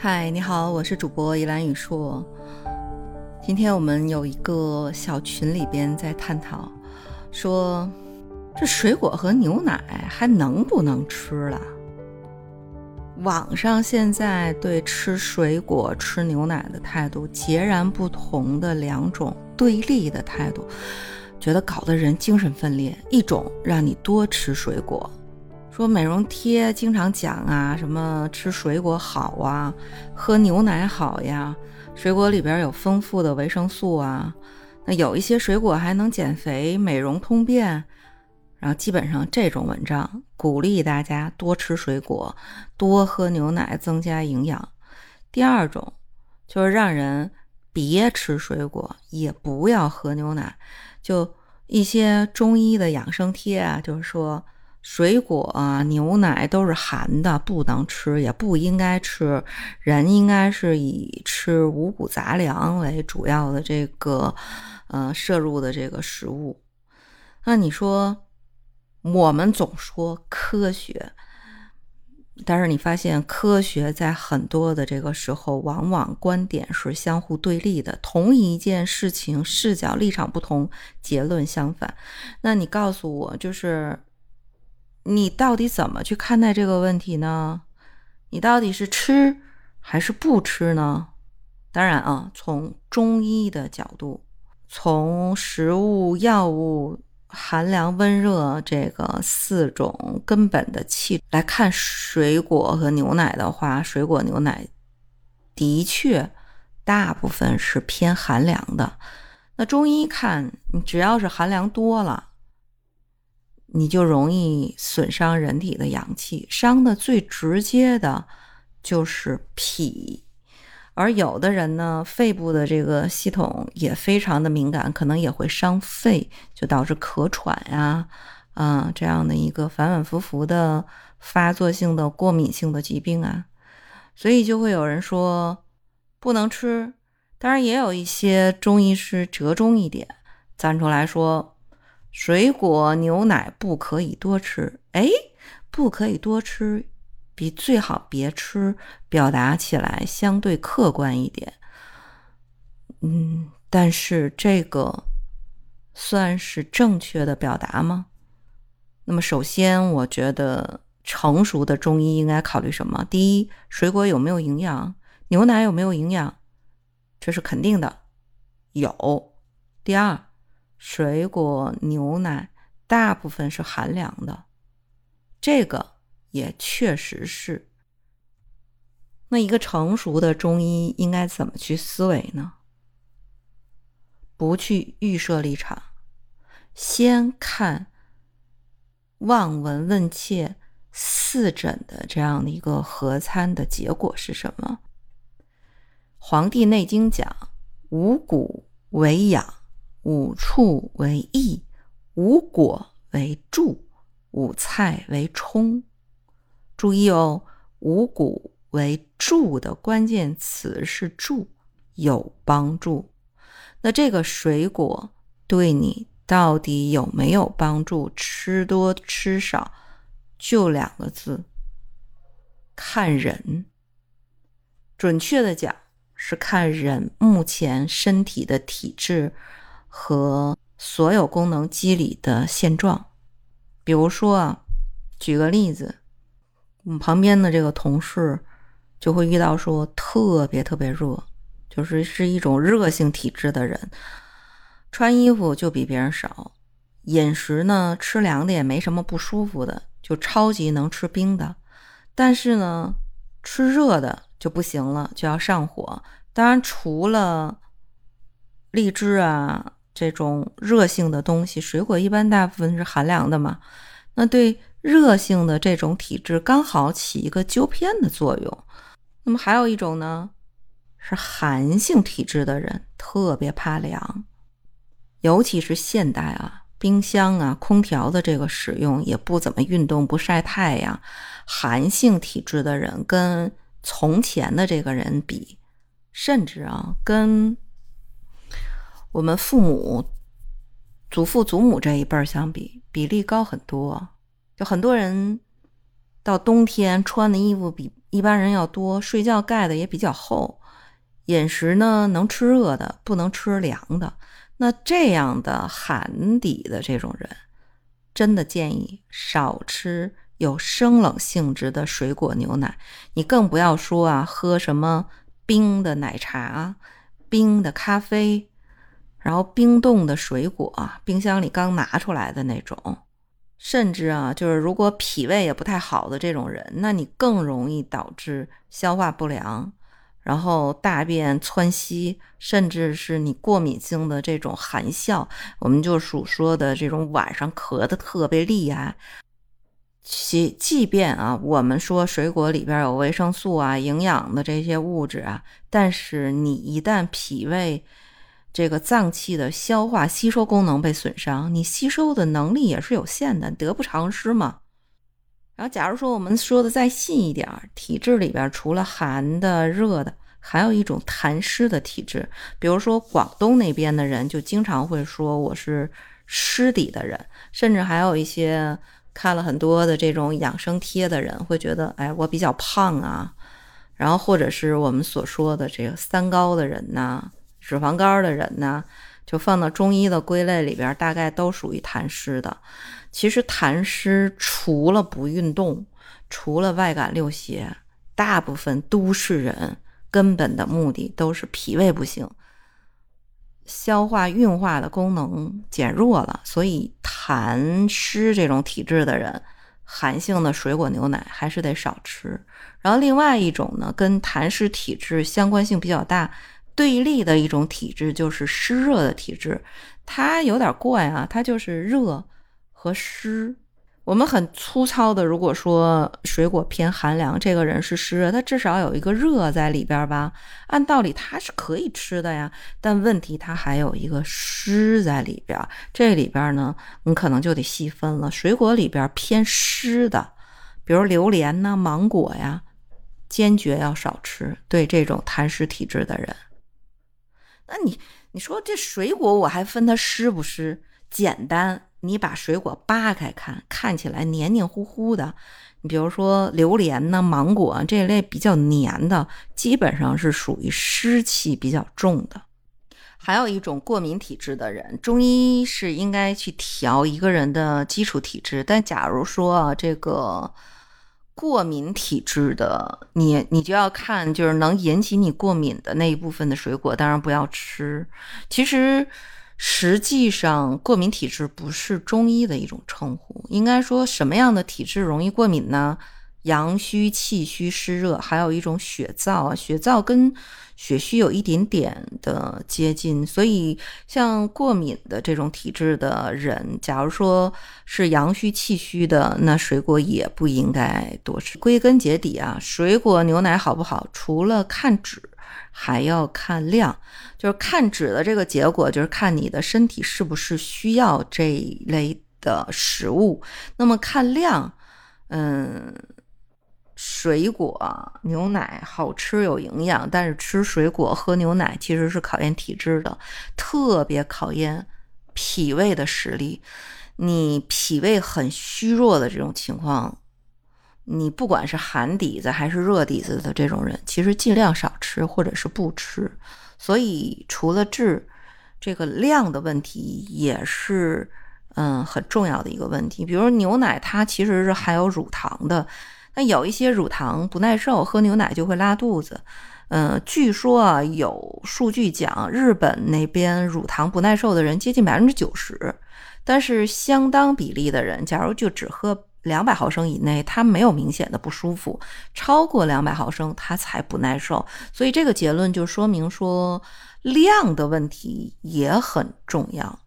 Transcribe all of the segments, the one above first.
嗨，你好，我是主播依兰雨硕。今天我们有一个小群里边在探讨，说这水果和牛奶还能不能吃了？网上现在对吃水果、吃牛奶的态度截然不同的两种对立的态度，觉得搞得人精神分裂。一种让你多吃水果。说美容贴经常讲啊，什么吃水果好啊，喝牛奶好呀，水果里边有丰富的维生素啊，那有一些水果还能减肥、美容、通便。然后基本上这种文章鼓励大家多吃水果，多喝牛奶，增加营养。第二种就是让人别吃水果，也不要喝牛奶，就一些中医的养生贴啊，就是说。水果啊，牛奶都是寒的，不能吃，也不应该吃。人应该是以吃五谷杂粮为主要的这个，呃，摄入的这个食物。那你说，我们总说科学，但是你发现科学在很多的这个时候，往往观点是相互对立的。同一件事情，视角立场不同，结论相反。那你告诉我，就是。你到底怎么去看待这个问题呢？你到底是吃还是不吃呢？当然啊，从中医的角度，从食物、药物、寒凉、温热这个四种根本的气来看，水果和牛奶的话，水果牛奶的确大部分是偏寒凉的。那中医看，你只要是寒凉多了。你就容易损伤人体的阳气，伤的最直接的就是脾，而有的人呢，肺部的这个系统也非常的敏感，可能也会伤肺，就导致咳喘呀，啊这样的一个反反复复的发作性的过敏性的疾病啊，所以就会有人说不能吃，当然也有一些中医师折中一点，站出来说。水果、牛奶不可以多吃，哎，不可以多吃，比最好别吃表达起来相对客观一点。嗯，但是这个算是正确的表达吗？那么，首先，我觉得成熟的中医应该考虑什么？第一，水果有没有营养？牛奶有没有营养？这是肯定的，有。第二。水果、牛奶大部分是寒凉的，这个也确实是。那一个成熟的中医应该怎么去思维呢？不去预设立场，先看望闻问切四诊的这样的一个合参的结果是什么？《黄帝内经》讲五谷为养。五畜为益，五果为助，五菜为充。注意哦，五谷为助的关键词是助，有帮助。那这个水果对你到底有没有帮助？吃多吃少，就两个字：看人。准确的讲，是看人目前身体的体质。和所有功能机理的现状，比如说啊，举个例子，我们旁边的这个同事就会遇到说特别特别热，就是是一种热性体质的人，穿衣服就比别人少，饮食呢吃凉的也没什么不舒服的，就超级能吃冰的，但是呢吃热的就不行了，就要上火。当然除了荔枝啊。这种热性的东西，水果一般大部分是寒凉的嘛？那对热性的这种体质刚好起一个纠偏的作用。那么还有一种呢，是寒性体质的人特别怕凉，尤其是现代啊，冰箱啊、空调的这个使用也不怎么运动、不晒太阳，寒性体质的人跟从前的这个人比，甚至啊跟。我们父母、祖父、祖母这一辈儿相比，比例高很多。就很多人到冬天穿的衣服比一般人要多，睡觉盖的也比较厚，饮食呢能吃热的，不能吃凉的。那这样的寒底的这种人，真的建议少吃有生冷性质的水果牛奶。你更不要说啊，喝什么冰的奶茶、冰的咖啡，然后冰冻的水果，冰箱里刚拿出来的那种。甚至啊，就是如果脾胃也不太好的这种人，那你更容易导致消化不良，然后大便窜稀，甚至是你过敏性的这种寒笑，我们就属说的这种晚上咳的特别厉害。其即便啊，我们说水果里边有维生素啊、营养的这些物质啊，但是你一旦脾胃，这个脏器的消化吸收功能被损伤，你吸收的能力也是有限的，得不偿失嘛。然后，假如说我们说的再细一点，体质里边除了寒的、热的，还有一种痰湿的体质。比如说广东那边的人就经常会说我是湿底的人，甚至还有一些看了很多的这种养生贴的人会觉得，哎，我比较胖啊。然后或者是我们所说的这个三高的人呐。脂肪肝的人呢，就放到中医的归类里边，大概都属于痰湿的。其实痰湿除了不运动，除了外感六邪，大部分都市人根本的目的都是脾胃不行，消化运化的功能减弱了。所以痰湿这种体质的人，寒性的水果牛奶还是得少吃。然后另外一种呢，跟痰湿体质相关性比较大。对立的一种体质就是湿热的体质，它有点怪啊，它就是热和湿。我们很粗糙的，如果说水果偏寒凉，这个人是湿热，他至少有一个热在里边吧？按道理他是可以吃的呀，但问题他还有一个湿在里边。这里边呢，你可能就得细分了。水果里边偏湿的，比如榴莲呐、芒果呀，坚决要少吃。对这种痰湿体质的人。那你你说这水果我还分它湿不湿？简单，你把水果扒开看，看起来黏黏糊糊的。你比如说榴莲呢、芒果这类比较黏的，基本上是属于湿气比较重的。还有一种过敏体质的人，中医是应该去调一个人的基础体质。但假如说，这个。过敏体质的你，你就要看，就是能引起你过敏的那一部分的水果，当然不要吃。其实，实际上过敏体质不是中医的一种称呼，应该说什么样的体质容易过敏呢？阳虚、气虚、湿热，还有一种血燥啊，血燥跟血虚有一点点的接近，所以像过敏的这种体质的人，假如说是阳虚、气虚的，那水果也不应该多吃。归根结底啊，水果牛奶好不好，除了看脂，还要看量。就是看脂的这个结果，就是看你的身体是不是需要这一类的食物。那么看量，嗯。水果牛奶好吃有营养，但是吃水果喝牛奶其实是考验体质的，特别考验脾胃的实力。你脾胃很虚弱的这种情况，你不管是寒底子还是热底子的这种人，其实尽量少吃或者是不吃。所以除了质，这个量的问题也是嗯很重要的一个问题。比如牛奶，它其实是含有乳糖的。那有一些乳糖不耐受，喝牛奶就会拉肚子。嗯，据说啊，有数据讲，日本那边乳糖不耐受的人接近百分之九十，但是相当比例的人，假如就只喝两百毫升以内，他没有明显的不舒服；超过两百毫升，他才不耐受。所以这个结论就说明说，量的问题也很重要。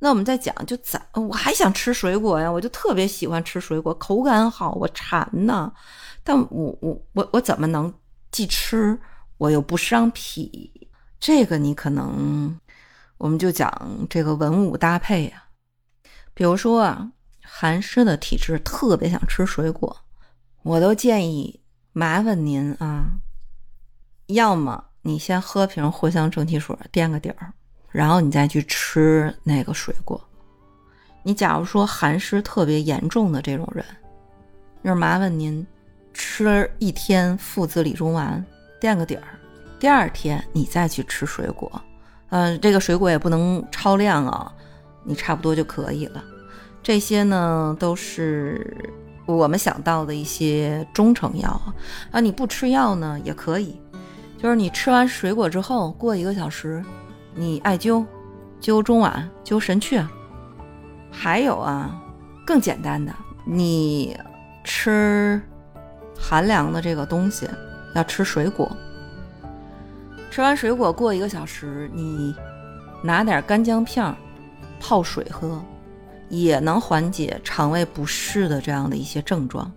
那我们再讲，就咋我还想吃水果呀？我就特别喜欢吃水果，口感好，我馋呐。但我我我我怎么能既吃我又不伤脾？这个你可能我们就讲这个文武搭配呀。比如说啊，寒湿的体质特别想吃水果，我都建议麻烦您啊，要么你先喝瓶藿香正气水垫个底儿。然后你再去吃那个水果。你假如说寒湿特别严重的这种人，就是麻烦您吃一天附子理中丸垫个底儿，第二天你再去吃水果。嗯，这个水果也不能超量啊，你差不多就可以了。这些呢都是我们想到的一些中成药啊。你不吃药呢也可以，就是你吃完水果之后，过一个小时，你艾灸，灸中脘，灸神阙。还有啊，更简单的，你吃寒凉的这个东西，要吃水果。吃完水果过一个小时，你拿点干姜片泡水喝，也能缓解肠胃不适的这样的一些症状。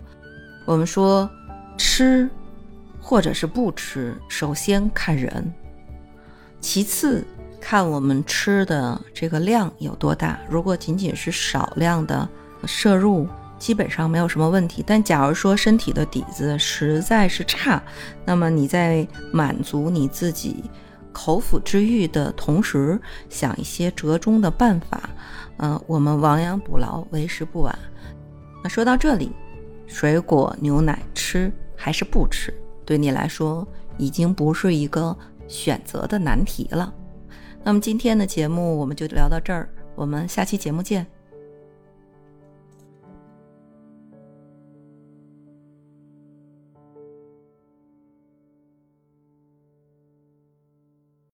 我们说吃或者是不吃，首先看人，其次看我们吃的这个量有多大。如果仅仅是少量的摄入，基本上没有什么问题，但假如说身体的底子实在是差，那么你在满足你自己口腹之欲的同时，想一些折中的办法，嗯，我们亡羊补牢，为时不晚。那说到这里，水果牛奶吃还是不吃，对你来说已经不是一个选择的难题了。那么今天的节目我们就聊到这儿，我们下期节目见。